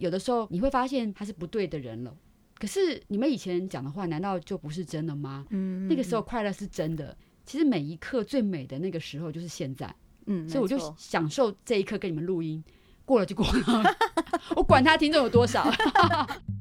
有的时候你会发现他是不对的人了。可是你们以前讲的话，难道就不是真的吗？嗯，那个时候快乐是真的。其实每一刻最美的那个时候就是现在。嗯，所以我就享受这一刻跟你们录音，过了就过了，我管他听众有多少。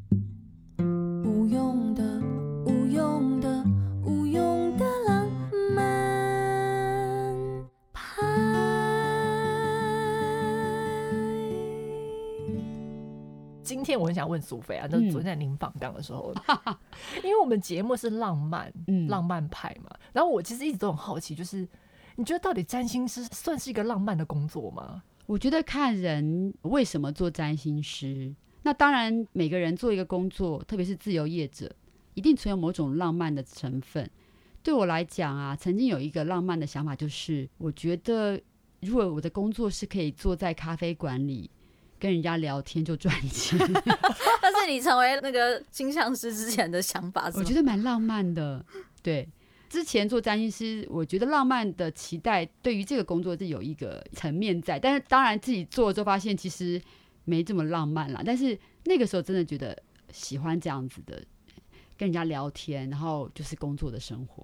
天我很想问苏菲啊，就是昨天在您访谈的时候，嗯、因为我们节目是浪漫，嗯，浪漫派嘛，然后我其实一直都很好奇，就是。你觉得到底占星师算是一个浪漫的工作吗？我觉得看人为什么做占星师。那当然，每个人做一个工作，特别是自由业者，一定存有某种浪漫的成分。对我来讲啊，曾经有一个浪漫的想法，就是我觉得如果我的工作是可以坐在咖啡馆里跟人家聊天就赚钱，但是你成为那个金像师之前的想法是，我觉得蛮浪漫的，对。之前做占星师，我觉得浪漫的期待对于这个工作是有一个层面在，但是当然自己做了之后发现其实没这么浪漫啦。但是那个时候真的觉得喜欢这样子的，跟人家聊天，然后就是工作的生活。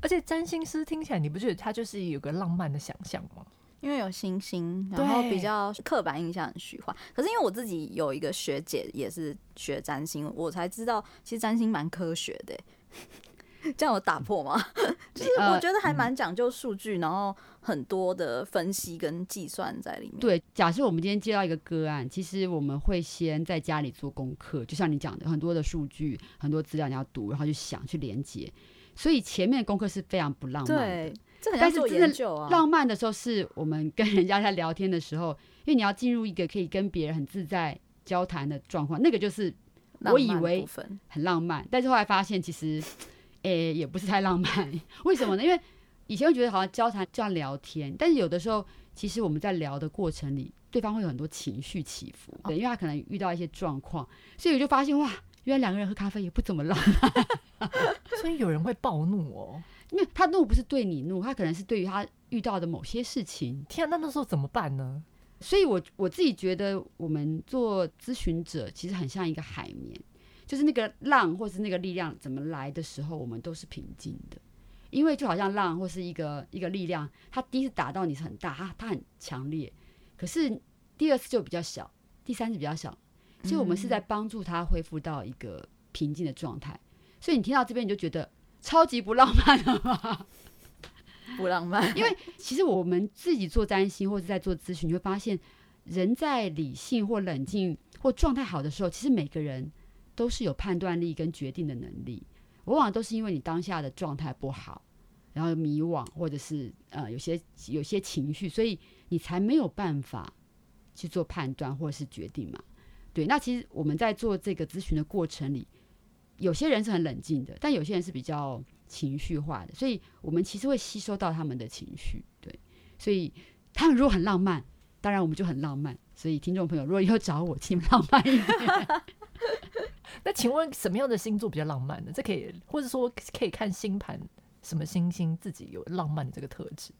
而且占星师听起来，你不觉得他就是有个浪漫的想象吗？因为有星星，然后比较刻板印象很虚幻。可是因为我自己有一个学姐也是学占星，我才知道其实占星蛮科学的。这样有打破吗？就是我觉得还蛮讲究数据，然后很多的分析跟计算在里面。对，假设我们今天接到一个个案，其实我们会先在家里做功课，就像你讲的，很多的数据、很多资料你要读，然后去想、去连接。所以前面的功课是非常不浪漫的。对，这很像做研究啊。但是真的浪漫的时候，是我们跟人家在聊天的时候，因为你要进入一个可以跟别人很自在交谈的状况，那个就是我以为很浪漫，但是后来发现其实。诶、欸，也不是太浪漫，为什么呢？因为以前会觉得好像交谈这样聊天，但是有的时候，其实我们在聊的过程里，对方会有很多情绪起伏，对，因为他可能遇到一些状况，所以我就发现哇，原来两个人喝咖啡也不怎么浪漫，所以有人会暴怒哦，因为他怒不是对你怒，他可能是对于他遇到的某些事情。天啊，那那时候怎么办呢？所以我我自己觉得，我们做咨询者其实很像一个海绵。就是那个浪，或是那个力量怎么来的时候，我们都是平静的，因为就好像浪或是一个一个力量，它第一次打到你是很大，它它很强烈，可是第二次就比较小，第三次比较小，所以我们是在帮助他恢复到一个平静的状态。所以你听到这边你就觉得超级不浪漫了吗？不浪漫，因为其实我们自己做占星或者在做咨询，你会发现人在理性或冷静或状态好的时候，其实每个人。都是有判断力跟决定的能力，往往都是因为你当下的状态不好，然后迷惘，或者是呃有些有些情绪，所以你才没有办法去做判断或者是决定嘛。对，那其实我们在做这个咨询的过程里，有些人是很冷静的，但有些人是比较情绪化的，所以我们其实会吸收到他们的情绪。对，所以他们如果很浪漫，当然我们就很浪漫。所以听众朋友，如果以后找我，请浪漫一点。那请问什么样的星座比较浪漫呢？这可以，或者说可以看星盘，什么星星自己有浪漫的这个特质？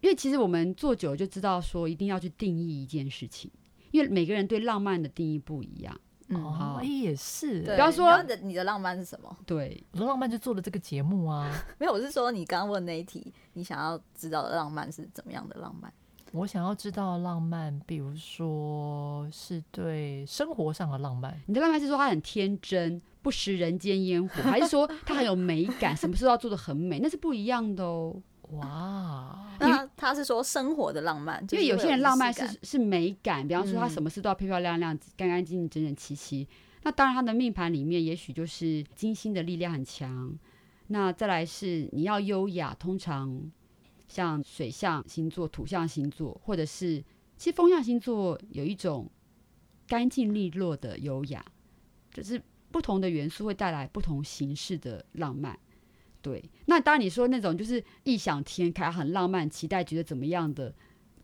因为其实我们做久了就知道，说一定要去定义一件事情，因为每个人对浪漫的定义不一样。嗯，好，也是。比方说你的，你的浪漫是什么？对，我的浪漫就做了这个节目啊。没有，我是说你刚刚问那一题，你想要知道的浪漫是怎么样的浪漫？我想要知道浪漫，比如说是对生活上的浪漫。你的浪漫是说他很天真，不食人间烟火，还是说他很有美感，什么事都要做的很美？那是不一样的哦。哇，那他是说生活的浪漫，因为有些人浪漫是是美感，比方说他什么事都要漂漂亮亮、干干净净、整整齐齐。那当然，他的命盘里面也许就是金星的力量很强。那再来是你要优雅，通常。像水象星座、土象星座，或者是其实风象星座，有一种干净利落的优雅，就是不同的元素会带来不同形式的浪漫。对，那当然你说那种就是异想天开、很浪漫、期待觉得怎么样的，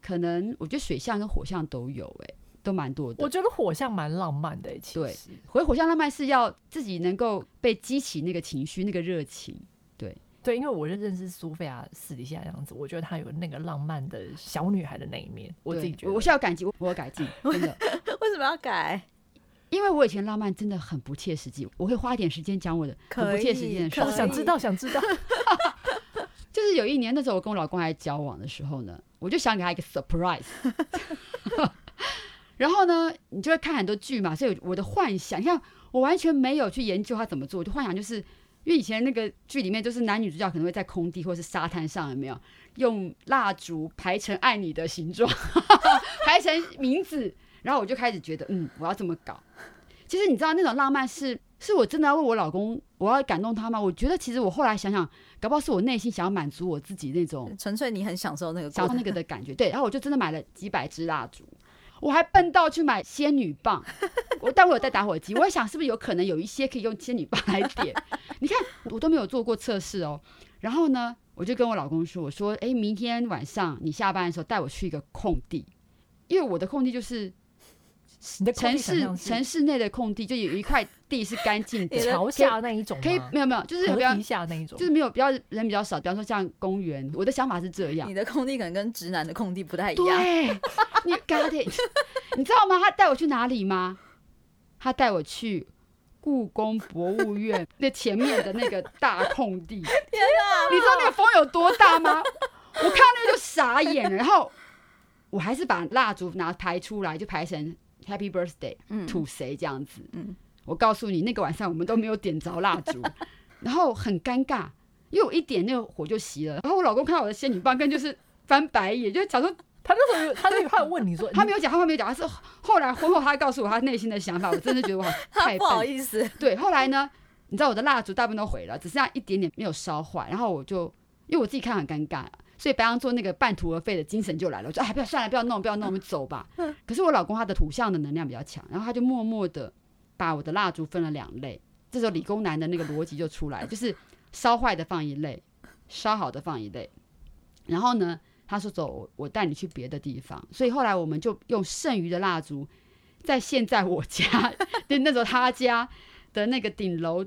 可能我觉得水象跟火象都有、欸，哎，都蛮多的。我觉得火象蛮浪漫的、欸，其实。对，回火象浪漫是要自己能够被激起那个情绪、那个热情，对。对，因为我认认识苏菲亚私底下这样子，我觉得她有那个浪漫的小女孩的那一面。我自己觉得，我需要改进，我要改进，真的。为什么要改？因为我以前浪漫真的很不切实际，我会花一点时间讲我的很不切实际的事。我想知道，想知道。就是有一年，那时候我跟我老公还交往的时候呢，我就想给他一个 surprise。然后呢，你就会看很多剧嘛，所以我的幻想，你看我完全没有去研究他怎么做，我就幻想就是因为以前那个剧里面，就是男女主角可能会在空地或是沙滩上，有没有用蜡烛排成爱你的形状，排成名字，然后我就开始觉得，嗯，我要这么搞。其实你知道那种浪漫是，是我真的要为我老公，我要感动他吗？我觉得其实我后来想想，搞不好是我内心想要满足我自己那种纯粹你很享受那个享受那个的感觉。对，然后我就真的买了几百支蜡烛。我还笨到去买仙女棒，我待会有带打火机，我在想是不是有可能有一些可以用仙女棒来点。你看，我都没有做过测试哦。然后呢，我就跟我老公说：“我说，哎，明天晚上你下班的时候带我去一个空地，因为我的空地就是。”城市城市内的空地就有一块地是干净的，桥下那一种，可以没有没有，就是比较下那一种，就是没有比较人比较少，比方说像公园。我的想法是这样，你的空地可能跟直男的空地不太一样。对，你 got it，你知道吗？他带我去哪里吗？他带我去故宫博物院那前面的那个大空地。天哪！你知道那个风有多大吗？我看那个就傻眼了，然后我还是把蜡烛拿排出来，就排成。Happy birthday，嗯，to 谁这样子？嗯，我告诉你，那个晚上我们都没有点着蜡烛，然后很尴尬，因为我一点那个火就熄了。然后我老公看到我的仙女棒，跟就是翻白眼，就假装他那时候他那句话问你说，他没有讲，他没有讲，他是后来婚后他告诉我他内心的想法，我真的觉得我好太 不好意思。对，后来呢，你知道我的蜡烛大部分都毁了，只剩下一点点没有烧坏，然后我就因为我自己看很尴尬。所以白羊座那个半途而废的精神就来了，我说哎，不要算了，不要弄，不要弄，我们走吧。可是我老公他的土象的能量比较强，然后他就默默的把我的蜡烛分了两类。这时候理工男的那个逻辑就出来，就是烧坏的放一类，烧好的放一类。然后呢，他说走，我带你去别的地方。所以后来我们就用剩余的蜡烛，在现在我家的 那时候他家的那个顶楼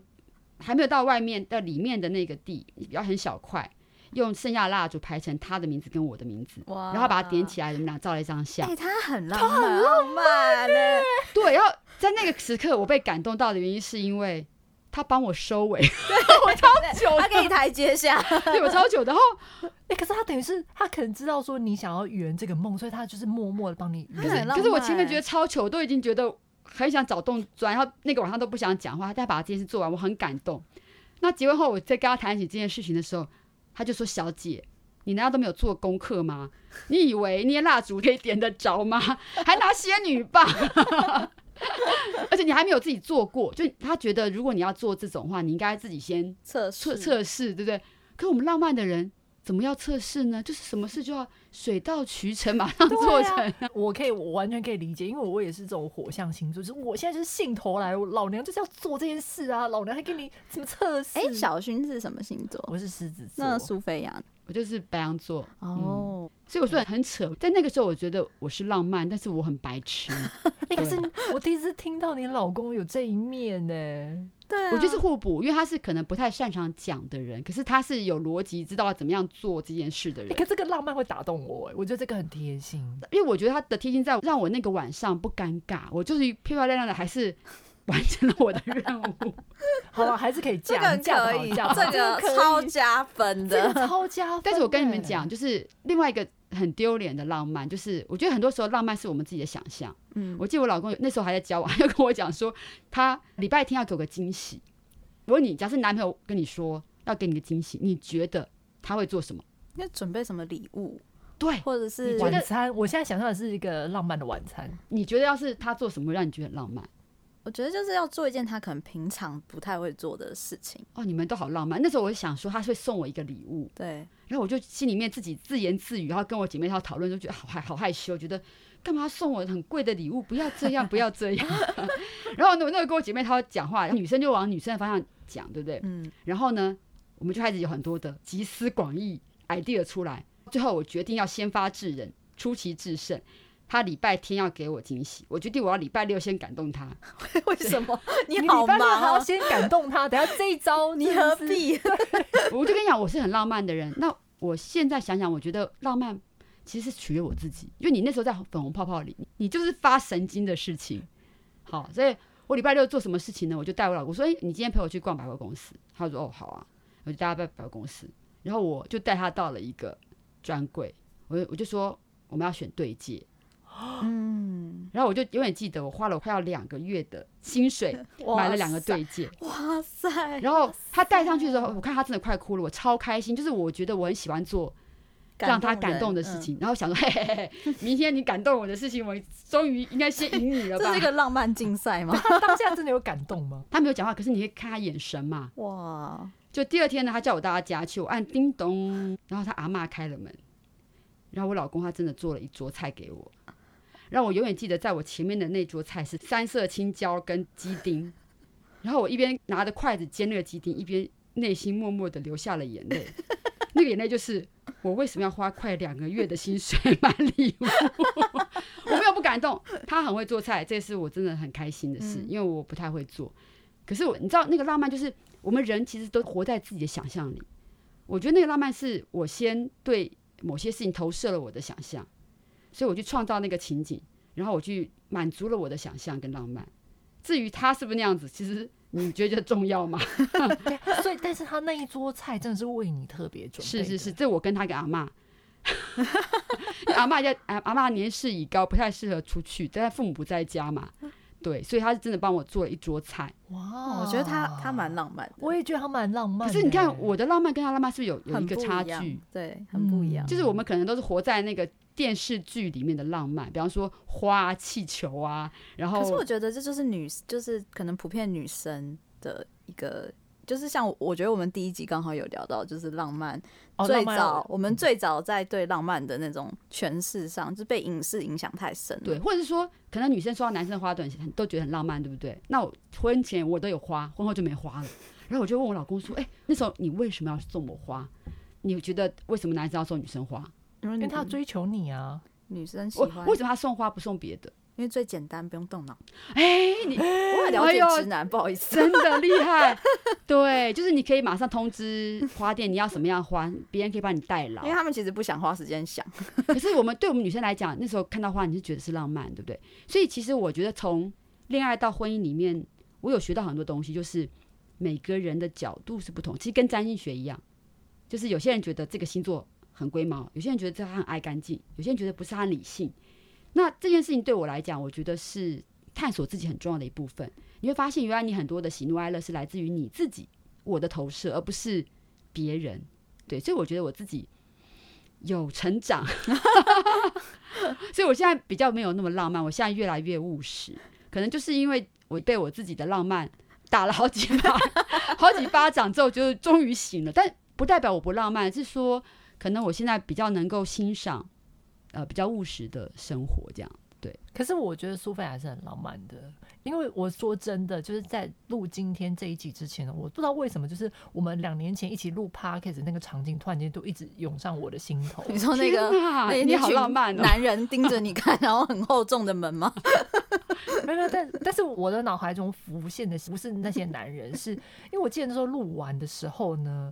还没有到外面到里面的那个地，比较很小块。用剩下的蜡烛排成他的名字跟我的名字，然后把它点起来，我们俩照了一张相。哎，他很浪漫，很浪漫呢。对，然后在那个时刻，我被感动到的原因是因为他帮我收尾，对 我超久，他给你台阶下，对我超久。然后，哎，可是他等于是他可能知道说你想要圆这个梦，所以他就是默默的帮你圆。可是，可是我前面觉得超糗，我都已经觉得很想找洞钻，然后那个晚上都不想讲话，他再把这件事做完，我很感动。那结婚后，我再跟他谈起这件事情的时候。他就说：“小姐，你难道都没有做功课吗？你以为捏蜡烛可以点得着吗？还拿仙女棒，而且你还没有自己做过。就他觉得，如果你要做这种话，你应该自己先测测测试，对不对？可我们浪漫的人。”怎么要测试呢？就是什么事就要水到渠成，马上做成。啊、我可以，我完全可以理解，因为我也是这种火象星座，就是我现在就是兴头来，老娘就是要做这件事啊！老娘还给你什么测试？哎、欸，小薰是什么星座？我是狮子座。那苏菲亚，我就是白羊座。哦、嗯，所以我说很扯，但那个时候我觉得我是浪漫，但是我很白痴。欸、可是我第一次听到你老公有这一面呢、欸。对、啊，我觉得是互补，因为他是可能不太擅长讲的人，可是他是有逻辑，知道怎么样做这件事的人。欸、可这个浪漫会打动我，我觉得这个很贴心，因为我觉得他的贴心在让我那个晚上不尴尬，我就是漂漂亮亮的，还是 完成了我的任务。好了，还是可以这样，这个可以，这个超加分的，超加分。但是我跟你们讲，就是另外一个。很丢脸的浪漫，就是我觉得很多时候浪漫是我们自己的想象。嗯，我记得我老公那时候还在交往，就跟我讲说，他礼拜天要给我个惊喜。我问你，假设男朋友跟你说要给你个惊喜，你觉得他会做什么？要准备什么礼物？对，或者是晚餐。我现在想象的是一个浪漫的晚餐。你觉得要是他做什么会让你觉得很浪漫？我觉得就是要做一件他可能平常不太会做的事情。哦，你们都好浪漫。那时候我就想说，他会送我一个礼物。对。然后我就心里面自己自言自语，然后跟我姐妹她讨论，就觉得好害好害羞，觉得干嘛送我很贵的礼物？不要这样，不要这样。然后呢，我那个跟我姐妹她讲话，女生就往女生的方向讲，对不对？嗯。然后呢，我们就开始有很多的集思广益 idea 出来。最后我决定要先发制人，出奇制胜。他礼拜天要给我惊喜，我决定我要礼拜六先感动他。为什么？你好忙啊！还要先感动他，等下这一招 你何必？我就跟你讲，我是很浪漫的人。那我现在想想，我觉得浪漫其实是取悦我自己，因为你那时候在粉红泡泡里，你就是发神经的事情。好，所以我礼拜六做什么事情呢？我就带我老公说：“哎、欸，你今天陪我去逛百货公司。”他说：“哦，好啊。”我就带他到百货公司，然后我就带他到了一个专柜，我我就说我们要选对戒。嗯，然后我就永远记得，我花了快要两个月的薪水 买了两个对戒。哇塞！然后他戴上去的时候，我看他真的快哭了，我超开心。就是我觉得我很喜欢做让他感动的事情，然后想说，嘿嘿嘿，明天你感动我的事情，我终于应该先赢你了吧？这是一个浪漫竞赛吗？他当下真的有感动吗？他没有讲话，可是你可以看他眼神嘛？哇！就第二天呢，他叫我到他家去，我按叮咚，然后他阿嬷开了门，然后我老公他真的做了一桌菜给我。让我永远记得，在我前面的那桌菜是三色青椒跟鸡丁，然后我一边拿着筷子煎那个鸡丁，一边内心默默的流下了眼泪。那个眼泪就是我为什么要花快两个月的薪水买礼物？我没有不感动，他很会做菜，这是我真的很开心的事，因为我不太会做。可是我，你知道那个浪漫就是我们人其实都活在自己的想象里。我觉得那个浪漫是我先对某些事情投射了我的想象。所以我去创造那个情景，然后我去满足了我的想象跟浪漫。至于他是不是那样子，其实你觉得重要吗？所以，但是他那一桌菜真的是为你特别准备。是是是，这我跟他跟阿妈，阿妈家阿阿妈年事已高，不太适合出去，但他父母不在家嘛。对，所以他是真的帮我做了一桌菜。哇，我觉得他他蛮浪漫的。我也觉得他蛮浪漫。可是你看我的浪漫跟他浪漫是不是有有一个差距？对，很不一样。就是我们可能都是活在那个电视剧里面的浪漫，比方说花、气球啊。然后，可是我觉得这就是女，就是可能普遍女生的一个。就是像我觉得我们第一集刚好有聊到，就是浪漫最早，我们最早在对浪漫的那种诠释上，就被影视影响太深。对，或者是说，可能女生收到男生的花短信都觉得很浪漫，对不对？那我婚前我都有花，婚后就没花了。然后我就问我老公说：“哎，那时候你为什么要送我花？你觉得为什么男生要送女生花？因为他要追求你啊，女生喜欢。为什么他送花不送别的？”因为最简单，不用动脑。哎、欸，你我很了解直男，不好意思，真的厉害。对，就是你可以马上通知花店你要什么样花，别人可以帮你代劳。因为他们其实不想花时间想。可是我们对我们女生来讲，那时候看到花，你是觉得是浪漫，对不对？所以其实我觉得从恋爱到婚姻里面，我有学到很多东西，就是每个人的角度是不同。其实跟占星学一样，就是有些人觉得这个星座很龟毛，有些人觉得这他很爱干净，有些人觉得不是他很理性。那这件事情对我来讲，我觉得是探索自己很重要的一部分。你会发现，原来你很多的喜怒哀乐是来自于你自己，我的投射，而不是别人。对，所以我觉得我自己有成长，所以我现在比较没有那么浪漫，我现在越来越务实。可能就是因为我被我自己的浪漫打了好几巴，好几巴掌之后，就终于醒了。但不代表我不浪漫，是说可能我现在比较能够欣赏。呃，比较务实的生活这样，对。可是我觉得苏菲还是很浪漫的，因为我说真的，就是在录今天这一集之前呢，我不知道为什么，就是我们两年前一起录 podcast 那个场景，突然间都一直涌上我的心头。你说那个，哪你好浪漫，男人盯着你看，然后很厚重的门吗？没有，但但是我的脑海中浮现的不是那些男人，是因为我记得那时候录完的时候呢。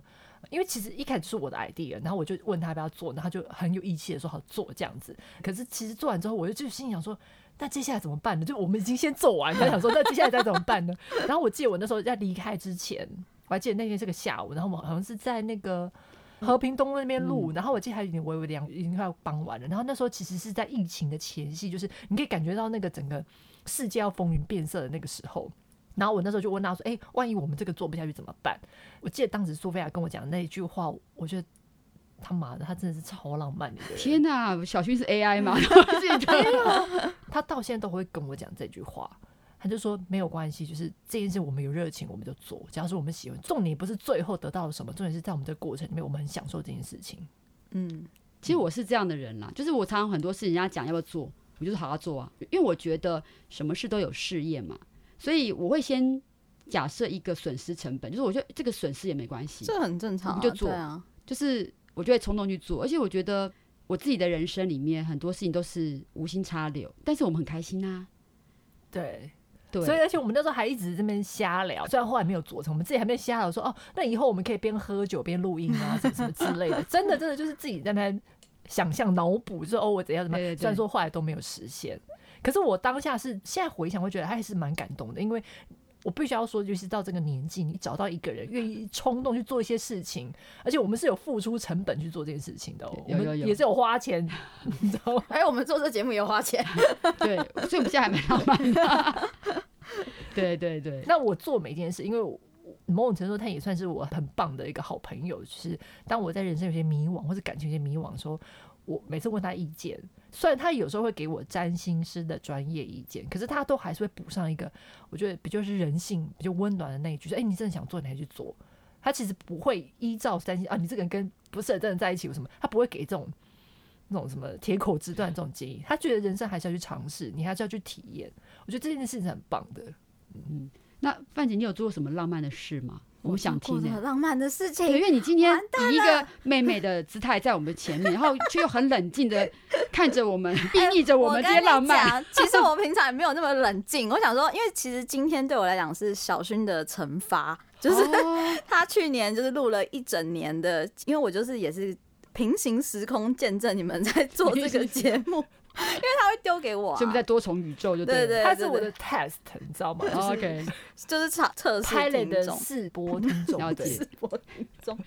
因为其实一开始是我的 idea，然后我就问他要不要做，然后他就很有义气的说好做这样子。可是其实做完之后，我就就心想说，那接下来怎么办呢？就我们已经先做完，他想说那接下来再怎么办呢？然后我记得我那时候在离开之前，我还记得那天是个下午，然后我好像是在那个和平东路那边录，然后我记得还有点微微凉，已经快要傍晚了。然后那时候其实是在疫情的前夕，就是你可以感觉到那个整个世界要风云变色的那个时候。然后我那时候就问他说：“哎、欸，万一我们这个做不下去怎么办？”我记得当时苏菲亚跟我讲那一句话，我觉得他妈的，他真的是超浪漫的。天哪，小薰是 AI 吗？他到现在都会跟我讲这句话，他就说没有关系，就是这件事我们有热情，我们就做。假如说我们喜欢，重点不是最后得到了什么，重点是在我们这个过程里面，我们很享受这件事情。嗯，其实我是这样的人啦，就是我常常很多事人家讲要不要做，我就是好好做啊，因为我觉得什么事都有试验嘛。所以我会先假设一个损失成本，就是我觉得这个损失也没关系，这很正常，就做啊。就是我就会冲动去做，而且我觉得我自己的人生里面很多事情都是无心插柳，但是我们很开心啊。对对，所以而且我们那时候还一直这边瞎聊，虽然后来没有做成，我们自己还没瞎聊说哦，那以后我们可以边喝酒边录音啊，什么什么之类的。真的真的就是自己在那想象脑补，说哦我怎样怎么样，虽然说后来都没有实现。可是我当下是现在回想会觉得他还是蛮感动的，因为我必须要说，就是到这个年纪，你找到一个人愿意冲动去做一些事情，而且我们是有付出成本去做这件事情的，我们也是有花钱，你知道吗？哎，我们做这节目也有花钱，对，所以我们现在还蛮浪漫的。对对对，那我做每件事，因为我某种程度他也算是我很棒的一个好朋友，就是当我在人生有些迷惘或者感情有些迷惘的时候，我每次问他意见，虽然他有时候会给我占星师的专业意见，可是他都还是会补上一个我觉得比较是人性比较温暖的那一句，说：“哎、你真的想做，你还去做。”他其实不会依照占星啊，你这个人跟不是很真的在一起有什么，他不会给这种那种什么铁口直断这种建议。他觉得人生还是要去尝试，你还是要去体验。我觉得这件事情是很棒的。嗯，那范姐，你有做过什么浪漫的事吗？我们想听的浪漫的事情。对，因为你今天以一个妹妹的姿态在我们前面，然后却又很冷静的 看着我们，睥睨着我们这些浪漫。其实我平常也没有那么冷静。我想说，因为其实今天对我来讲是小薰的惩罚，就是 他去年就是录了一整年的，因为我就是也是平行时空见证你们在做这个节目。因为他会丢给我、啊，就在多重宇宙就对，对对对，他是我的 test，你知道吗？就是、OK，就是测测试的试播听众，试播听众。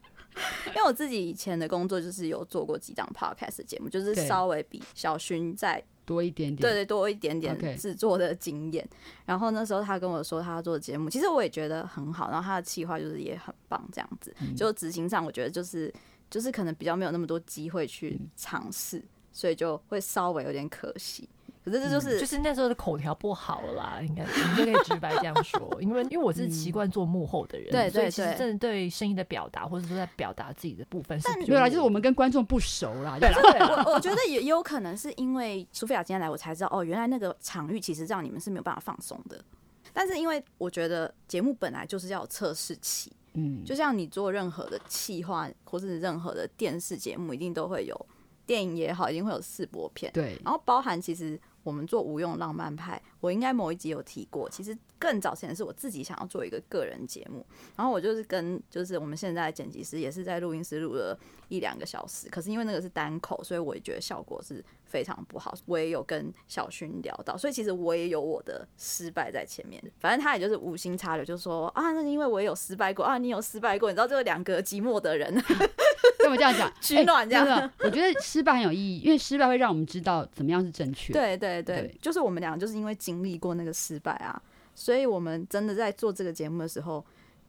因为我自己以前的工作就是有做过几档 podcast 节目，就是稍微比小薰再多一点点，对对，多一点点制作的经验。Okay. 然后那时候他跟我说他要做的节目，其实我也觉得很好。然后他的企划就是也很棒，这样子。嗯、就执行上，我觉得就是就是可能比较没有那么多机会去尝试。嗯所以就会稍微有点可惜，可是这就是、嗯、就是那时候的口条不好啦，应该你就可以直白这样说，因为因为我是习惯做幕后的人，对、嗯、对，其实真的对声音的表达或者说在表达自己的部分是对啦，就是我们跟观众不熟啦，对，我我觉得也有可能是因为苏菲亚今天来，我才知道哦，原来那个场域其实让你们是没有办法放松的，但是因为我觉得节目本来就是要有测试期，嗯，就像你做任何的企划或是任何的电视节目，一定都会有。电影也好，一定会有试播片。对，然后包含其实我们做无用浪漫派，我应该某一集有提过。其实更早前是我自己想要做一个个人节目，然后我就是跟就是我们现在的剪辑师也是在录音室录了一两个小时，可是因为那个是单口，所以我也觉得效果是非常不好。我也有跟小勋聊到，所以其实我也有我的失败在前面。反正他也就是无心插柳，就说啊，那因为我也有失败过啊，你有失败过，你知道这两个寂寞的人。跟我这样讲，取暖这样、欸。我觉得失败很有意义，因为失败会让我们知道怎么样是正确。对对对，对就是我们俩就是因为经历过那个失败啊，所以我们真的在做这个节目的时候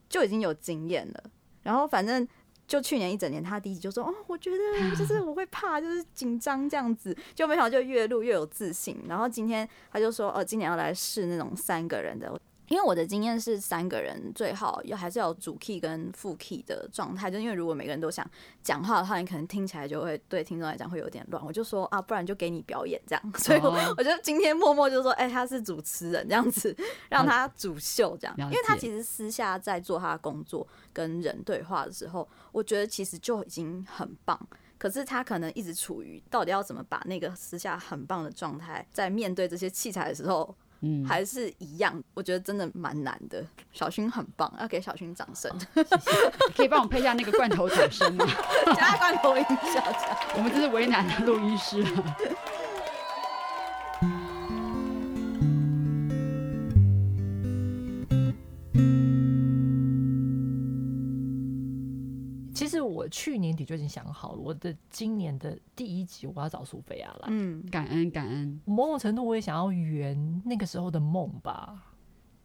就已经有经验了。然后反正就去年一整年，他第一集就说：“哦，我觉得就是 我会怕，就是紧张这样子。”就没想到就越录越有自信。然后今天他就说：“哦，今年要来试那种三个人的。”因为我的经验是三个人最好要还是要有主 key 跟副 key 的状态，就因为如果每个人都想讲话的话，你可能听起来就会对听众来讲会有点乱。我就说啊，不然就给你表演这样。所以我我觉得今天默默就说，哎、欸，他是主持人这样子，让他主秀这样，因为他其实私下在做他的工作跟人对话的时候，我觉得其实就已经很棒。可是他可能一直处于到底要怎么把那个私下很棒的状态，在面对这些器材的时候。嗯，还是一样，我觉得真的蛮难的。小薰很棒，要给小薰掌声。谢谢。可以帮我配一下那个罐头掌声吗？加罐头音效。我们这是为难的录音师。去年底就已经想好了，我的今年的第一集我要找苏菲亚来。嗯，感恩感恩。某种程度我也想要圆那个时候的梦吧，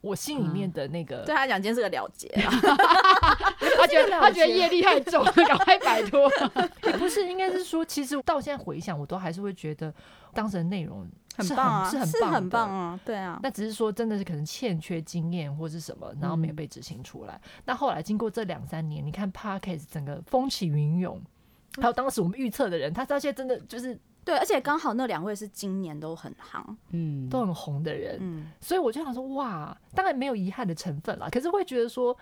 我心里面的那个。嗯、对他讲，今天是个了结。他觉得他觉得业力太重，赶快摆脱。也不是，应该是说，其实到现在回想，我都还是会觉得当时的内容。很棒啊，是很棒，是很棒啊，对啊。那只是说，真的是可能欠缺经验或是什么，然后没有被执行出来。嗯、那后来经过这两三年，你看 Podcast 整个风起云涌，还有当时我们预测的人，他到现在真的就是对，而且刚好那两位是今年都很夯，嗯，都很红的人，嗯。所以我就想说，哇，当然没有遗憾的成分啦，可是会觉得说，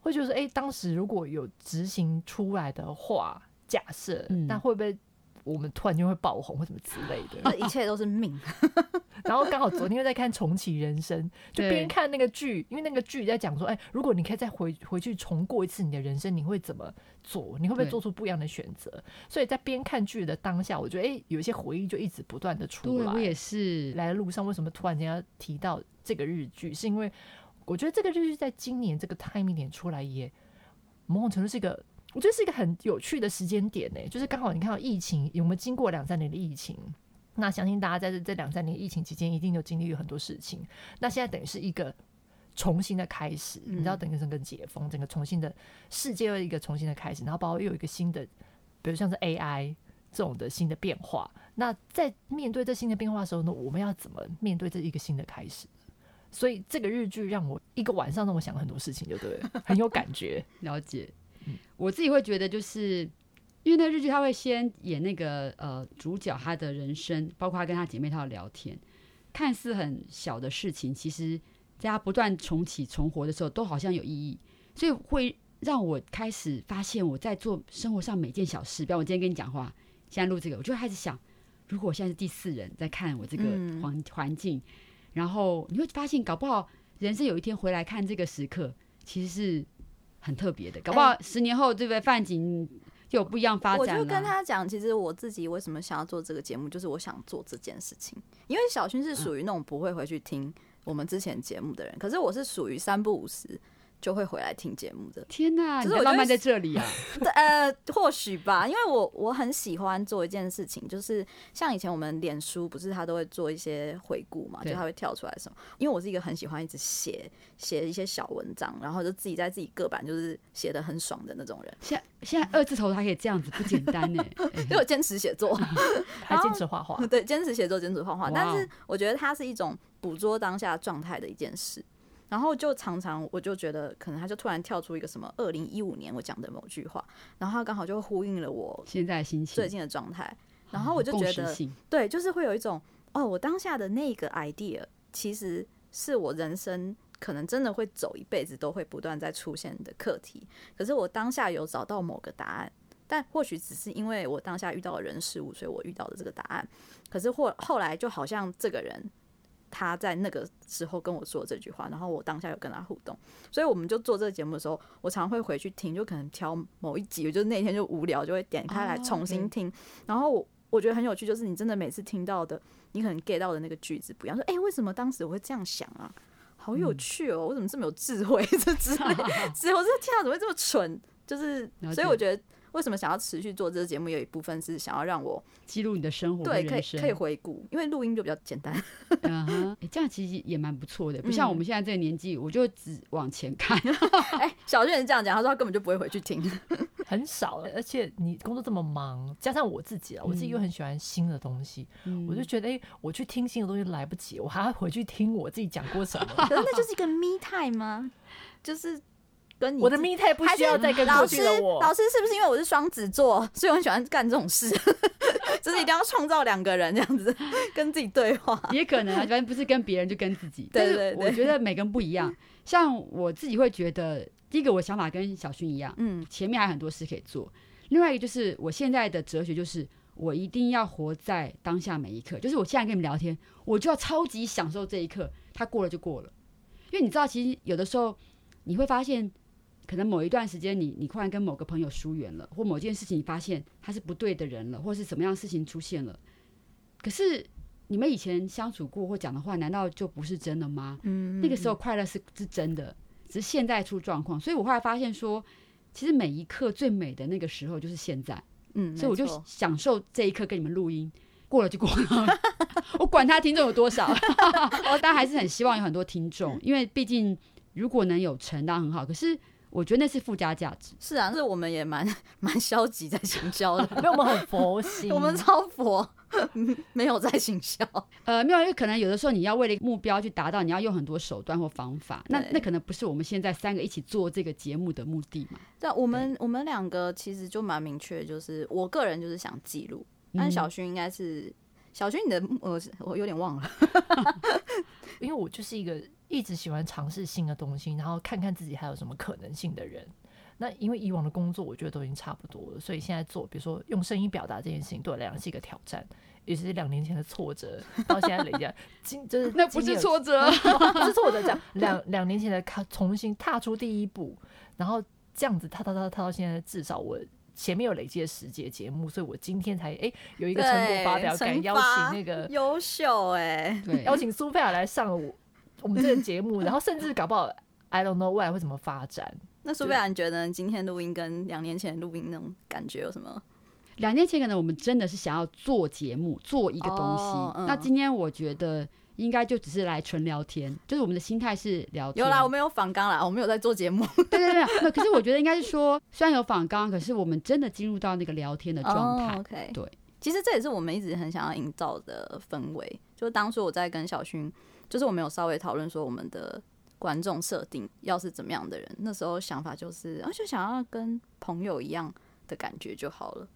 会觉得说，哎、欸，当时如果有执行出来的话，假设，那会不会？我们突然就会爆红或什么之类的，这一切都是命。然后刚好昨天又在看重启人生，就边看那个剧，因为那个剧在讲说，哎，如果你可以再回回去重过一次你的人生，你会怎么做？你会不会做出不一样的选择？所以在边看剧的当下，我觉得哎，有一些回忆就一直不断的出来。我也是来的路上，为什么突然间要提到这个日剧？是因为我觉得这个日剧在今年这个 timing 点出来，也某种程度是一个，我觉得是一个很有趣的时间点呢。就是刚好你看到疫情，我们经过两三年的疫情。那相信大家在这这两三年疫情期间，一定有经历了很多事情。那现在等于是一个重新的开始，你知道，等于整个解封，整个重新的世界又一个重新的开始，然后包括又有一个新的，比如像是 AI 这种的新的变化。那在面对这新的变化的时候呢，我们要怎么面对这一个新的开始？所以这个日剧让我一个晚上让我想了很多事情，就对了，很有感觉。了解，我自己会觉得就是。因为那日剧他会先演那个呃主角他的人生，包括他跟他姐妹他的聊天，看似很小的事情，其实在他不断重启重活的时候，都好像有意义，所以会让我开始发现我在做生活上每件小事。比如我今天跟你讲话，现在录这个，我就开始想，如果我现在是第四人在看我这个环环境，然后你会发现，搞不好人生有一天回来看这个时刻，其实是很特别的。搞不好十年后，对不对？饭井。就有不一样发展。我就跟他讲，其实我自己为什么想要做这个节目，就是我想做这件事情。因为小薰是属于那种不会回去听我们之前节目的人，可是我是属于三不五时。就会回来听节目的。天哪，你的浪漫在这里啊！呃，或许吧，因为我我很喜欢做一件事情，就是像以前我们脸书不是他都会做一些回顾嘛，就他会跳出来什么。因为我是一个很喜欢一直写写一些小文章，然后就自己在自己个版就是写的很爽的那种人。现在现在二字头还可以这样子，不简单呢。因为我坚持写作，还坚持画画。对，坚持写作，坚持画画。但是我觉得它是一种捕捉当下状态的一件事。然后就常常我就觉得，可能他就突然跳出一个什么二零一五年我讲的某句话，然后他刚好就呼应了我现在心情最近的状态，然后我就觉得，对，就是会有一种哦，我当下的那个 idea 其实是我人生可能真的会走一辈子都会不断在出现的课题，可是我当下有找到某个答案，但或许只是因为我当下遇到的人事物，所以我遇到的这个答案，可是或后来就好像这个人。他在那个时候跟我说这句话，然后我当下有跟他互动，所以我们就做这个节目的时候，我常会回去听，就可能挑某一集，我就那天就无聊，就会点开来重新听。Oh. 然后我我觉得很有趣，就是你真的每次听到的，你可能 get 到的那个句子不一样，说哎、欸，为什么当时我会这样想啊？好有趣哦，我怎么这么有智慧？这智慧，之后这天啊，怎么会这么蠢？就是，所以我觉得。为什么想要持续做这个节目？有一部分是想要让我记录你的生活，对，可以可以回顾，因为录音就比较简单。嗯哼，这样其实也蛮不错的，不像我们现在这个年纪，我就只往前看。哎，小俊是这样讲，他说他根本就不会回去听，很少。而且你工作这么忙，加上我自己啊，我自己又很喜欢新的东西，我就觉得，哎，我去听新的东西来不及，我还要回去听我自己讲过什么。可是那就是一个 me time 吗？就是。跟你我的 me time 不需要再跟过去的我。老师，老师是不是因为我是双子座，所以我很喜欢干这种事？就是一定要创造两个人这样子跟自己对话。也可能啊，反正不是跟别人就跟自己。对对对，我觉得每个人不一样。像我自己会觉得，第一个我想法跟小薰一样，嗯，前面还有很多事可以做。另外一个就是我现在的哲学就是，我一定要活在当下每一刻。就是我现在跟你们聊天，我就要超级享受这一刻，它过了就过了。因为你知道，其实有的时候你会发现。可能某一段时间，你你突然跟某个朋友疏远了，或某件事情你发现他是不对的人了，或是什么样的事情出现了，可是你们以前相处过或讲的话，难道就不是真的吗？嗯，那个时候快乐是是真的，只是现在出状况。所以我后来发现说，其实每一刻最美的那个时候就是现在。嗯，所以我就享受这一刻跟你们录音，过了就过了，我管他听众有多少，我当然还是很希望有很多听众，因为毕竟如果能有成，当然很好。可是。我觉得那是附加价值。是啊，是我们也蛮 蛮消极在行销的，因为我们很佛心，我们超佛，没有在行销。呃，没有，因为可能有的时候你要为了一个目标去达到，你要用很多手段或方法。那那可能不是我们现在三个一起做这个节目的目的嘛？对，我们我们两个其实就蛮明确，就是我个人就是想记录，但小薰应该是、嗯、小薰，你的呃，我有点忘了，因为我就是一个。一直喜欢尝试新的东西，然后看看自己还有什么可能性的人。那因为以往的工作，我觉得都已经差不多了，所以现在做，比如说用声音表达这件事情，对我来讲是一个挑战，也是两年前的挫折，到现在累积，今就是那不是挫折 不是挫折，这样两两年前的踏重新踏出第一步，然后这样子踏踏踏踏到现在，至少我。前面有累积的十节节目，所以我今天才哎、欸、有一个成果发表，敢邀请那个优秀哎，邀请苏菲亚来上我我们这个节目，然后甚至搞不好 I don't know 未来会怎么发展。那苏菲亚，你觉得今天录音跟两年前录音那种感觉有什么？两年前可能我们真的是想要做节目，做一个东西。那今天我觉得。应该就只是来纯聊天，就是我们的心态是聊天。有啦，我们有访纲啦，我们有在做节目。对 对对，那可是我觉得应该是说，虽然有访纲，可是我们真的进入到那个聊天的状态。Oh, OK，对，其实这也是我们一直很想要营造的氛围。就当初我在跟小薰，就是我们有稍微讨论说，我们的观众设定要是怎么样的人，那时候想法就是，啊，就想要跟朋友一样的感觉就好了。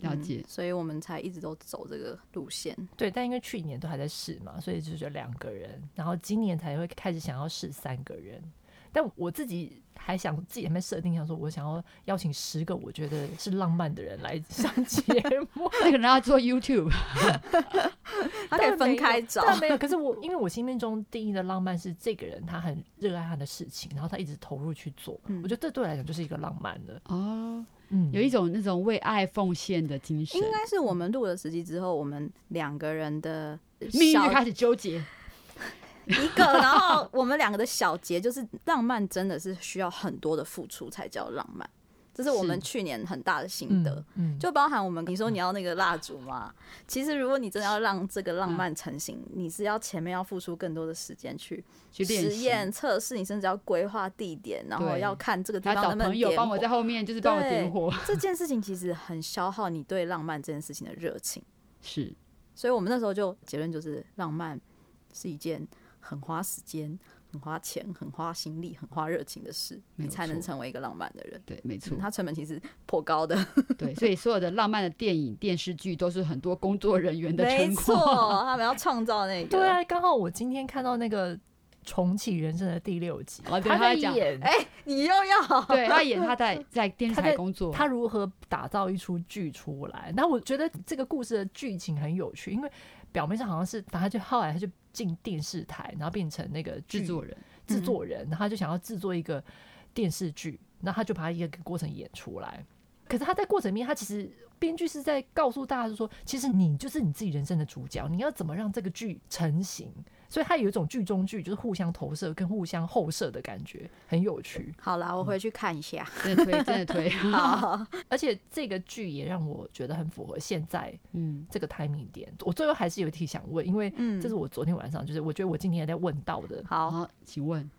了解、嗯，所以我们才一直都走这个路线。对，但因为去年都还在试嘛，所以就是两个人，然后今年才会开始想要试三个人。但我自己还想自己还没设定，想说我想要邀请十个我觉得是浪漫的人来上 节目，那个人要做 YouTube，他可以分开找。但没有，可是我因为我心目中定义的浪漫是这个人他很热爱他的事情，然后他一直投入去做，嗯、我觉得这对我来讲就是一个浪漫的哦。嗯，有一种那种为爱奉献的精神。应该是我们录了十集之后，我们两个人的命运开始纠结。一个，然后我们两个的小结就是浪漫，真的是需要很多的付出才叫浪漫。这是我们去年很大的心得，就包含我们你说你要那个蜡烛嘛，其实如果你真的要让这个浪漫成型，嗯、你是要前面要付出更多的时间去实验测试，你甚至要规划地点，然后要看这个地方能不能点火。找朋友帮我在后面就是帮我点火。这件事情其实很消耗你对浪漫这件事情的热情。是，所以我们那时候就结论就是，浪漫是一件很花时间。很花钱、很花心力、很花热情的事，你才能成为一个浪漫的人。对，没错，它成本其实颇高的。对，所以所有的浪漫的电影、电视剧都是很多工作人员的成果。没错，他们要创造那个。对啊，刚好我今天看到那个重启人生的第六集，他在演。哎，你又要 对他演他在在电视台工作，他如何打造一出剧出来？那我觉得这个故事的剧情很有趣，因为。表面上好像是，反正就后来他就进电视台，然后变成那个制作人，制作人，然后他就想要制作一个电视剧，然后他就把他一个过程演出来。可是他在过程里面，他其实编剧是在告诉大家，是说，其实你就是你自己人生的主角，你要怎么让这个剧成型？所以它有一种剧中剧，就是互相投射跟互相后射的感觉，很有趣。好啦，我回去看一下，真的推，真的推。好，而且这个剧也让我觉得很符合现在，嗯，这个 timing 点。我最后还是有一题想问，因为这是我昨天晚上，就是我觉得我今天也在问到的。好，请问，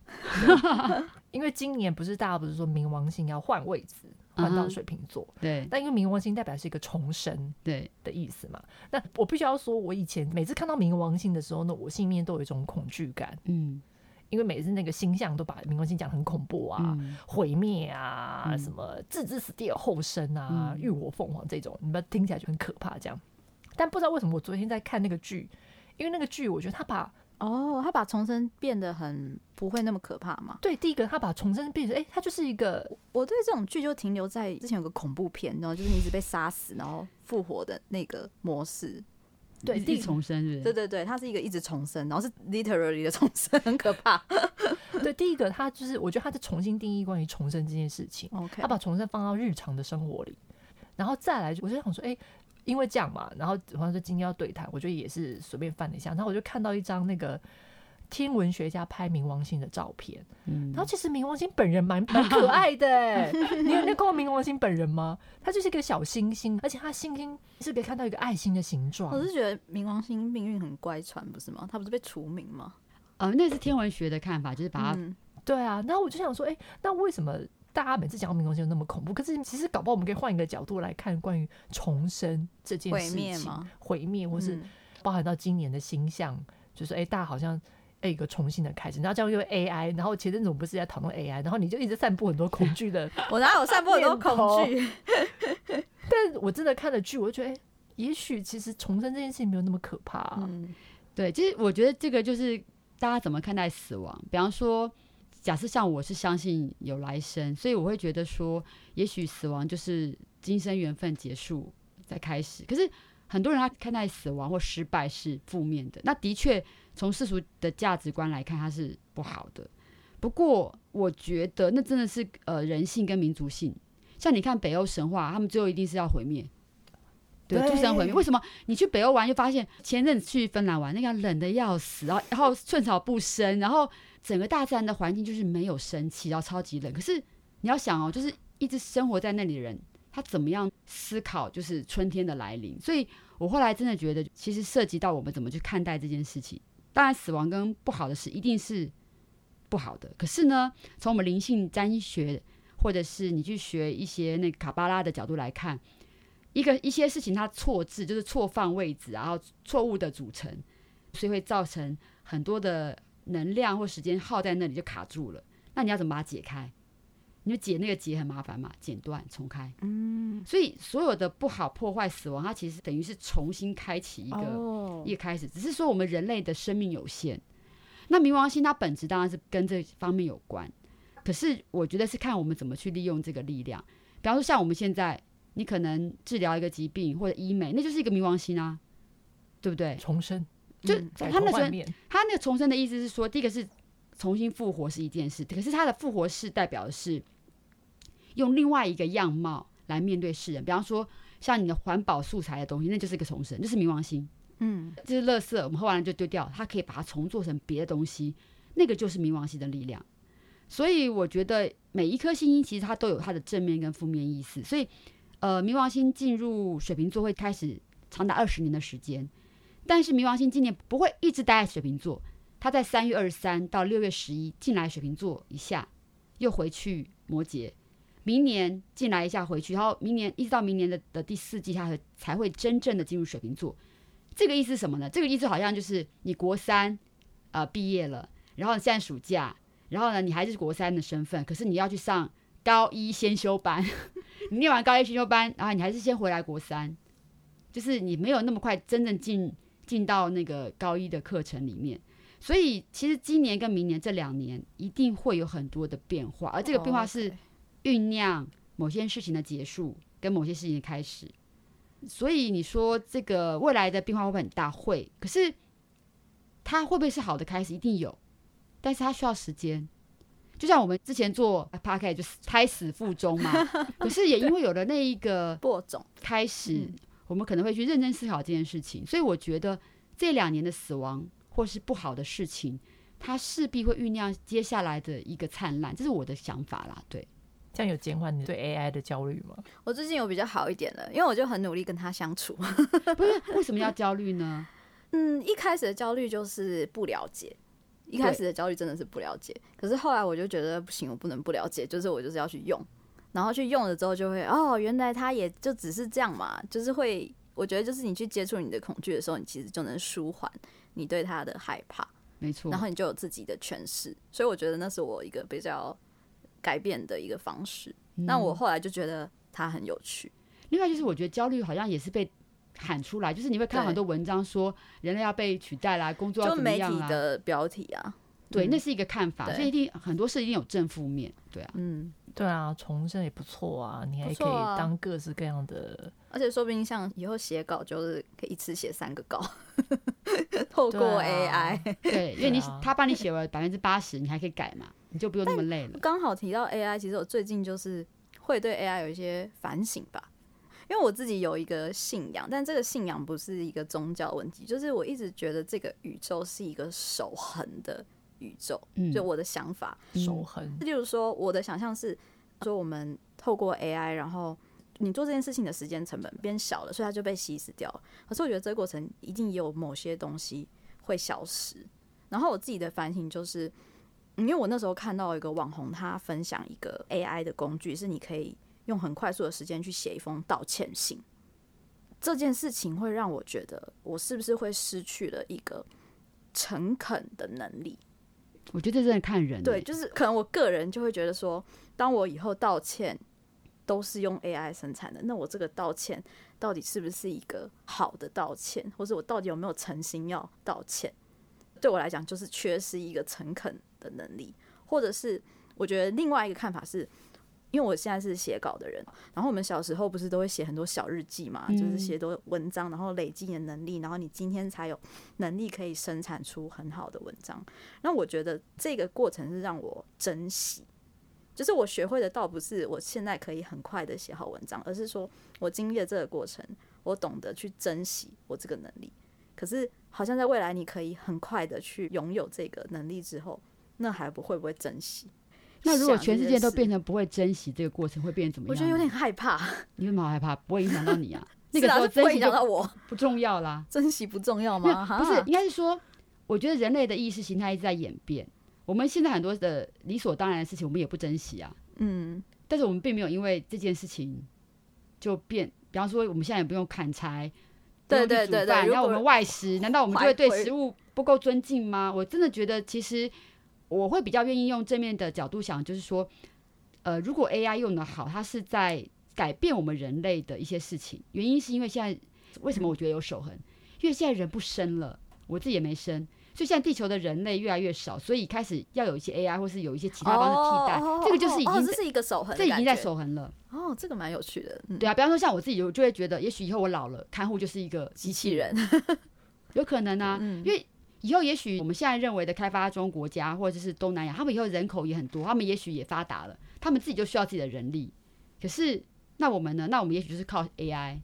因为今年不是大家不是说冥王星要换位置？换到水瓶座，对，但因为冥王星代表是一个重生，对。的意思嘛。那我必须要说，我以前每次看到冥王星的时候呢，我心里面都有一种恐惧感，嗯，因为每次那个星象都把冥王星讲得很恐怖啊，毁灭啊，什么置之死地而后生啊，浴火凤凰这种，你们听起来就很可怕这样。但不知道为什么，我昨天在看那个剧，因为那个剧我觉得他把。哦，他把重生变得很不会那么可怕嘛？对，第一个他把重生变成，哎、欸，他就是一个。我对这种剧就停留在之前有个恐怖片，然后就是你一直被杀死，然后复活的那个模式。对，一直重生是，是。对对对，他是一个一直重生，然后是 literally 的重生，很可怕。对，第一个他就是，我觉得他在重新定义关于重生这件事情。OK，他把重生放到日常的生活里，然后再来，我就想说，哎、欸。因为这样嘛，然后好像说今天要对谈，我觉得也是随便翻了一下，然后我就看到一张那个天文学家拍冥王星的照片，嗯，然后其实冥王星本人蛮蛮可爱的，你有看过冥王星本人吗？他就是一个小星星，而且他星星是可以看到一个爱心的形状。我是觉得冥王星命运很乖舛，不是吗？他不是被除名吗？呃，那是天文学的看法，就是把它、嗯，对啊，然后我就想说，哎，那为什么？大家每次讲到冥王星就那么恐怖，可是其实搞不好我们可以换一个角度来看关于重生这件事情，毁灭或是包含到今年的星象，嗯、就是哎、欸，大家好像哎一个重新的开始，然后这样又 AI，然后前阵子我们不是在讨论 AI，然后你就一直散布很多恐惧的，我哪有散布很多恐惧？但我真的看了剧，我就觉得，哎、欸，也许其实重生这件事情没有那么可怕、啊。嗯，对，其实我觉得这个就是大家怎么看待死亡，比方说。假设像我是相信有来生，所以我会觉得说，也许死亡就是今生缘分结束再开始。可是很多人他看待死亡或失败是负面的，那的确从世俗的价值观来看，它是不好的。不过我觉得那真的是呃人性跟民族性。像你看北欧神话，他们最后一定是要毁灭，对，诸神毁灭。为什么？你去北欧玩就发现，前阵子去芬兰玩，那个冷的要死，然后然后寸草不生，然后。整个大自然的环境就是没有生气，然后超级冷。可是你要想哦，就是一直生活在那里的人，他怎么样思考就是春天的来临？所以我后来真的觉得，其实涉及到我们怎么去看待这件事情。当然，死亡跟不好的事一定是不好的。可是呢，从我们灵性占学，或者是你去学一些那个卡巴拉的角度来看，一个一些事情它错置，就是错放位置，然后错误的组成，所以会造成很多的。能量或时间耗在那里就卡住了，那你要怎么把它解开？你就解那个结很麻烦嘛，剪断重开。嗯，所以所有的不好破坏死亡，它其实等于是重新开启一个、哦、一个开始。只是说我们人类的生命有限，那冥王星它本质当然是跟这方面有关。可是我觉得是看我们怎么去利用这个力量。比方说像我们现在，你可能治疗一个疾病或者医美，那就是一个冥王星啊，对不对？重生。就他那重，他那个重生的意思是说，第一个是重新复活是一件事，可是他的复活是代表的是用另外一个样貌来面对世人。比方说，像你的环保素材的东西，那就是一个重生，就是冥王星。嗯，就是垃圾，我们喝完了就丢掉，它可以把它重做成别的东西，那个就是冥王星的力量。所以我觉得每一颗星星其实它都有它的正面跟负面意思。所以，呃，冥王星进入水瓶座会开始长达二十年的时间。但是冥王星今年不会一直待在水瓶座，它在三月二十三到六月十一进来水瓶座一下，又回去摩羯，明年进来一下回去，然后明年一直到明年的的第四季，它才会真正的进入水瓶座。这个意思是什么呢？这个意思好像就是你国三、呃、毕业了，然后现在暑假，然后呢你还是国三的身份，可是你要去上高一先修班，你念完高一先修班，然后你还是先回来国三，就是你没有那么快真正进。进到那个高一的课程里面，所以其实今年跟明年这两年一定会有很多的变化，而这个变化是酝酿某些事情的结束跟某些事情的开始。所以你说这个未来的变化会不会很大？会，可是它会不会是好的开始？一定有，但是它需要时间。就像我们之前做 Podcast 就是胎死腹中嘛，可是也因为有了那一个播种开始。我们可能会去认真思考这件事情，所以我觉得这两年的死亡或是不好的事情，它势必会酝酿接下来的一个灿烂，这是我的想法啦。对，这样有减缓你对 AI 的焦虑吗？我最近有比较好一点了，因为我就很努力跟他相处。不是，为什么要焦虑呢？嗯，一开始的焦虑就是不了解，一开始的焦虑真的是不了解。可是后来我就觉得不行，我不能不了解，就是我就是要去用。然后去用了之后，就会哦，原来它也就只是这样嘛，就是会，我觉得就是你去接触你的恐惧的时候，你其实就能舒缓你对它的害怕，没错。然后你就有自己的诠释，所以我觉得那是我一个比较改变的一个方式。那、嗯、我后来就觉得它很有趣。另外就是我觉得焦虑好像也是被喊出来，就是你会看到很多文章说人类要被取代啦，工作要怎么样啦，就媒体的标题啊，对，那是一个看法，所以一定很多事一定有正负面，对啊，嗯。对啊，重生也不错啊，你还可以当各式各样的，啊、而且说不定像以后写稿就是可以一次写三个稿，透过 AI，对，啊、对，因为你他帮你写了百分之八十，你还可以改嘛，你就不用那么累了。刚好提到 AI，其实我最近就是会对 AI 有一些反省吧，因为我自己有一个信仰，但这个信仰不是一个宗教问题，就是我一直觉得这个宇宙是一个守恒的。宇宙，就我的想法，守恒。例如说，我的想象是说，我们透过 AI，然后你做这件事情的时间成本变小了，所以它就被稀释掉了。可是我觉得这个过程一定也有某些东西会消失。然后我自己的反省就是，因为我那时候看到一个网红，他分享一个 AI 的工具，是你可以用很快速的时间去写一封道歉信。这件事情会让我觉得，我是不是会失去了一个诚恳的能力？我觉得这真的看人，对，就是可能我个人就会觉得说，当我以后道歉都是用 AI 生产的，那我这个道歉到底是不是一个好的道歉，或者我到底有没有诚心要道歉？对我来讲，就是缺失一个诚恳的能力。或者是我觉得另外一个看法是。因为我现在是写稿的人，然后我们小时候不是都会写很多小日记嘛，嗯、就是写多文章，然后累积你的能力，然后你今天才有能力可以生产出很好的文章。那我觉得这个过程是让我珍惜，就是我学会的倒不是我现在可以很快的写好文章，而是说我经历了这个过程，我懂得去珍惜我这个能力。可是好像在未来你可以很快的去拥有这个能力之后，那还不会不会珍惜？那如果全世界都变成不会珍惜这个过程，会变成怎么样？我觉得有点害怕。你为什么害怕？不会影响到你啊？那个时候珍惜到我不重要啦。珍惜不重要吗？不是，应该是说，我觉得人类的意识形态一直在演变。我们现在很多的理所当然的事情，我们也不珍惜啊。嗯。但是我们并没有因为这件事情就变。比方说，我们现在也不用砍柴，对对对对，然后我们外食，难道我们就会对食物不够尊敬吗？我真的觉得，其实。我会比较愿意用正面的角度想，就是说，呃，如果 AI 用的好，它是在改变我们人类的一些事情。原因是因为现在为什么我觉得有守恒？因为现在人不生了，我自己也没生，所以现在地球的人类越来越少，所以开始要有一些 AI 或是有一些其他方式替代。哦、这个就是已经、哦、这是一个守恒，这已经在守恒了。哦，这个蛮有趣的。对啊，比方说像我自己，我就会觉得，也许以后我老了，看护就是一个机器人，有可能啊，嗯、因为。以后也许我们现在认为的开发中国家或者是东南亚，他们以后人口也很多，他们也许也发达了，他们自己就需要自己的人力。可是那我们呢？那我们也许就是靠 AI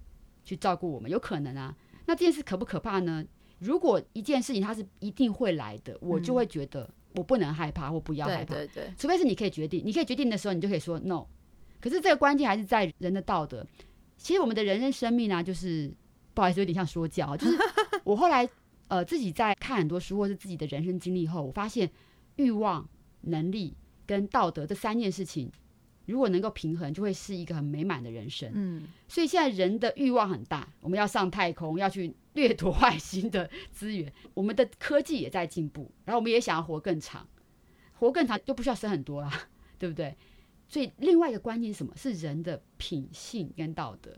去照顾我们，有可能啊。那这件事可不可怕呢？如果一件事情它是一定会来的，我就会觉得我不能害怕或不要害怕。对对对，除非是你可以决定，你可以决定的时候，你就可以说 no。可是这个关键还是在人的道德。其实我们的人生生命呢、啊，就是不好意思，有点像说教，就是我后来。呃，自己在看很多书，或是自己的人生经历后，我发现欲望、能力跟道德这三件事情，如果能够平衡，就会是一个很美满的人生。嗯，所以现在人的欲望很大，我们要上太空，要去掠夺外星的资源，我们的科技也在进步，然后我们也想要活更长，活更长就不需要生很多啦，对不对？所以另外一个关键是什么？是人的品性跟道德。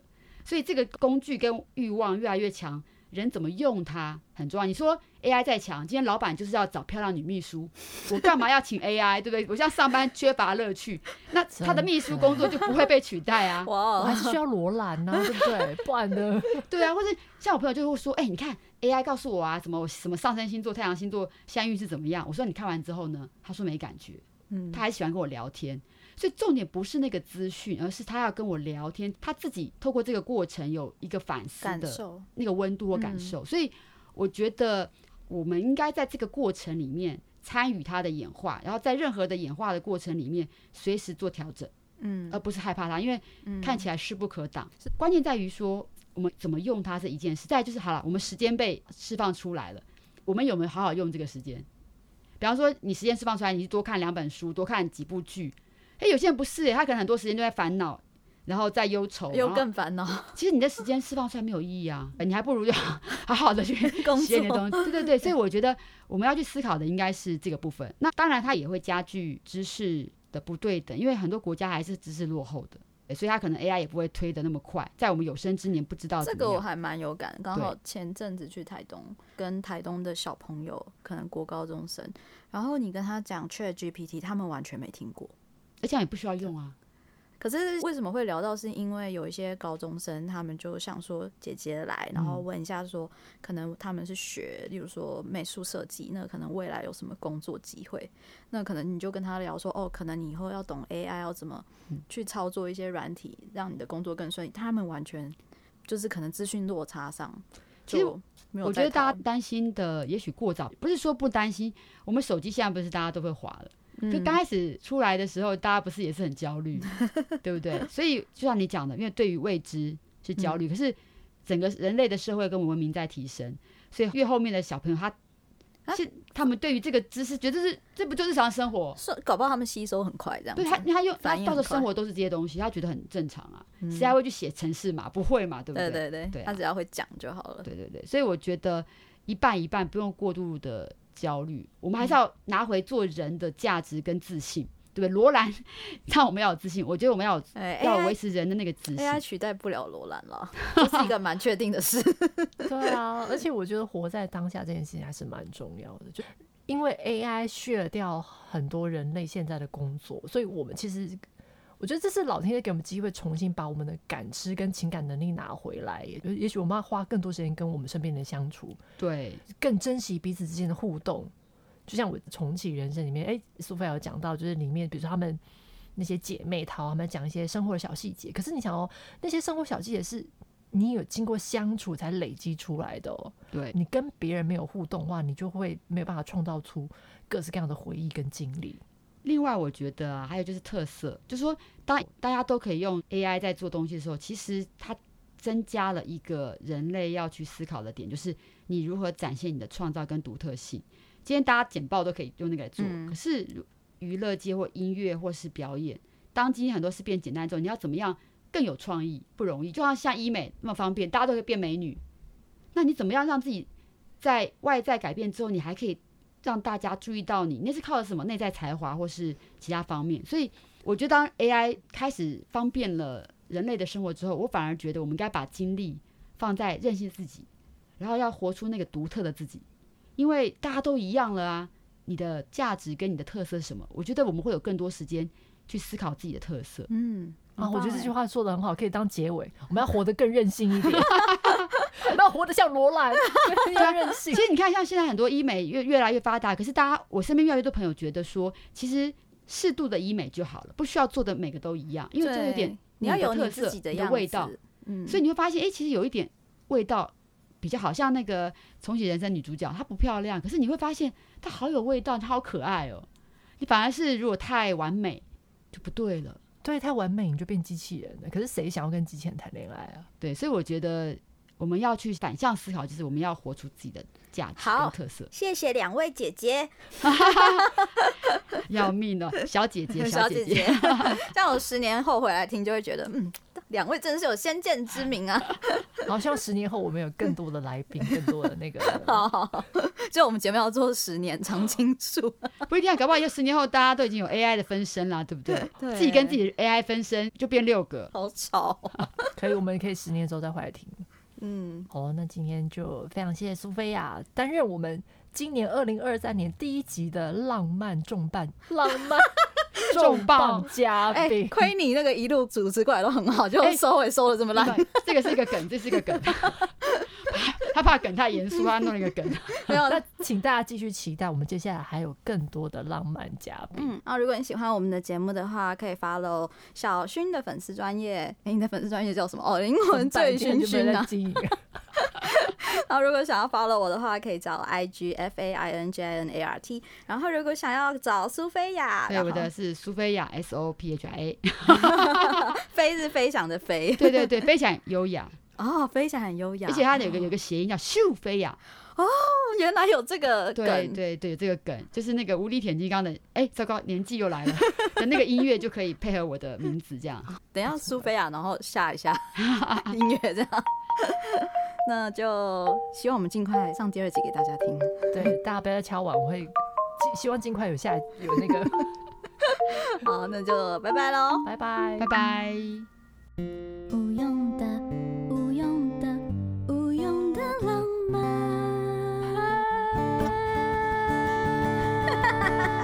所以这个工具跟欲望越来越强。人怎么用它很重要。你说 AI 再强，今天老板就是要找漂亮女秘书，我干嘛要请 AI？对不对？我现在上班缺乏乐趣，那他的秘书工作就不会被取代啊。我还是需要罗兰呢，对不对？不然呢？对啊，或者像我朋友就会说，哎、欸，你看 AI 告诉我啊，什么什么上升星座、太阳星座相遇是怎么样？我说你看完之后呢？他说没感觉，嗯，他还喜欢跟我聊天。所以重点不是那个资讯，而是他要跟我聊天，他自己透过这个过程有一个反思的那个温度和感受。所以我觉得我们应该在这个过程里面参与他的演化，然后在任何的演化的过程里面随时做调整，嗯，而不是害怕他，因为看起来势不可挡。是关键在于说我们怎么用它这一件事。再就是好了，我们时间被释放出来了，我们有没有好好用这个时间？比方说你时间释放出来，你去多看两本书，多看几部剧。哎，有些人不是哎，他可能很多时间都在烦恼，然后在忧愁，又更烦恼。其实你的时间释放出来没有意义啊，你还不如就 好好的去 学点东西。对对对，所以我觉得我们要去思考的应该是这个部分。那当然，它也会加剧知识的不对等，因为很多国家还是知识落后的，所以它可能 AI 也不会推的那么快。在我们有生之年，不知道这个我还蛮有感。刚好前阵子去台东，跟台东的小朋友，可能国高中生，然后你跟他讲 ChatGPT，他们完全没听过。而且也不需要用啊。可是为什么会聊到？是因为有一些高中生，他们就想说姐姐来，然后问一下说，可能他们是学，例如说美术设计，那可能未来有什么工作机会？那可能你就跟他聊说，哦，可能你以后要懂 AI，要怎么去操作一些软体，让你的工作更顺利。他们完全就是可能资讯落差上，其实我觉得大家担心的也许过早，不是说不担心。我们手机现在不是大家都会滑了。就刚开始出来的时候，大家不是也是很焦虑，对不对？所以就像你讲的，因为对于未知是焦虑，可是整个人类的社会跟文明在提升，所以越后面的小朋友，他是他们对于这个知识，觉得是这不就日常生活？是搞不好他们吸收很快，这样。对他，他又他到的生活都是这些东西，他觉得很正常啊。谁还会去写程式嘛？不会嘛？对不对？对对对，他只要会讲就好了。对对对，所以我觉得一半一半，不用过度的。焦虑，我们还是要拿回做人的价值跟自信，嗯、对不对？罗兰 让我们要有自信，我觉得我们要有、欸、要维持人的那个自信。AI 取代不了罗兰了，这是一个蛮确定的事。对啊，而且我觉得活在当下这件事情还是蛮重要的。就因为 AI 削掉很多人类现在的工作，所以我们其实。我觉得这是老天爷给我们机会，重新把我们的感知跟情感能力拿回来。也也许我们要花更多时间跟我们身边的人相处，对，更珍惜彼此之间的互动。就像我重启人生里面，哎，苏菲有讲到，就是里面比如说他们那些姐妹淘，他们讲一些生活的小细节。可是你想哦，那些生活小细节是你有经过相处才累积出来的哦。对，你跟别人没有互动的话，你就会没有办法创造出各式各样的回忆跟经历。另外，我觉得啊，还有就是特色，就是说，当大家都可以用 AI 在做东西的时候，其实它增加了一个人类要去思考的点，就是你如何展现你的创造跟独特性。今天大家简报都可以用那个来做，嗯、可是娱乐界或音乐或是表演，当今天很多事变简单之后，你要怎么样更有创意？不容易。就像像医美那么方便，大家都可以变美女，那你怎么样让自己在外在改变之后，你还可以？让大家注意到你，那是靠的什么内在才华或是其他方面？所以我觉得，当 AI 开始方便了人类的生活之后，我反而觉得我们应该把精力放在任性自己，然后要活出那个独特的自己。因为大家都一样了啊，你的价值跟你的特色是什么？我觉得我们会有更多时间去思考自己的特色。嗯，啊，我觉得这句话说的很好，可以当结尾。我们要活得更任性一点。那活得像罗兰，要任性。其实你看，像现在很多医美越越来越发达，可是大家，我身边越来越多朋友觉得说，其实适度的医美就好了，不需要做的每个都一样，因为这有点你要有特色的味道。嗯，所以你会发现，哎、欸，其实有一点味道比较好，像那个重启人生女主角，她不漂亮，可是你会发现她好有味道，她好可爱哦。你反而是如果太完美就不对了，对，太完美你就变机器人了。可是谁想要跟机器人谈恋爱啊？对，所以我觉得。我们要去反向思考，就是我们要活出自己的价值跟特色。谢谢两位姐姐，要命了，小姐姐，小姐姐，像我十年后回来听，就会觉得，嗯，两位真的是有先见之明啊。好，希望十年后我们有更多的来宾，更多的那个。好好好，就我们节目要做十年长青树，不一定啊，搞不好就十年后大家都已经有 AI 的分身啦，对不对？对，自己跟自己的 AI 分身就变六个，好吵。可以，我们可以十年之后再回来听。嗯，好，那今天就非常谢谢苏菲亚担任我们今年二零二三年第一集的浪漫重磅 浪漫 重磅嘉宾。亏、欸、你那个一路主持过来都很好，就收尾收的这么烂、欸。这个是一个梗，这是一个梗。他怕梗太严肃，他弄了一个梗。没有，那请大家继续期待，我们接下来还有更多的浪漫嘉宾。嗯，啊，如果你喜欢我们的节目的话，可以 follow 小薰的粉丝专业。哎、欸，你的粉丝专业叫什么？哦，灵魂醉醺醺啊。然后，如果想要 follow 我的话，可以找 I G F A I N J I N A R T。然后，如果想要找苏菲亚，对，我的是苏菲亚 S O P H I A。飞是飞翔的飞，对对对，飞翔优雅。哦，飞翔很优雅，而且它有个有个谐音叫“秀飞呀”。哦，原来有这个梗，对对对，这个梗就是那个无敌铁金刚的。哎，糟糕，年纪又来了，的那个音乐就可以配合我的名字这样。等一下苏菲亚，然后下一下 音乐这样。那就希望我们尽快上第二集给大家听。对，大家不要再敲碗，我会希望尽快有下有那个。好，那就拜拜喽，拜拜，拜拜。ha ha ha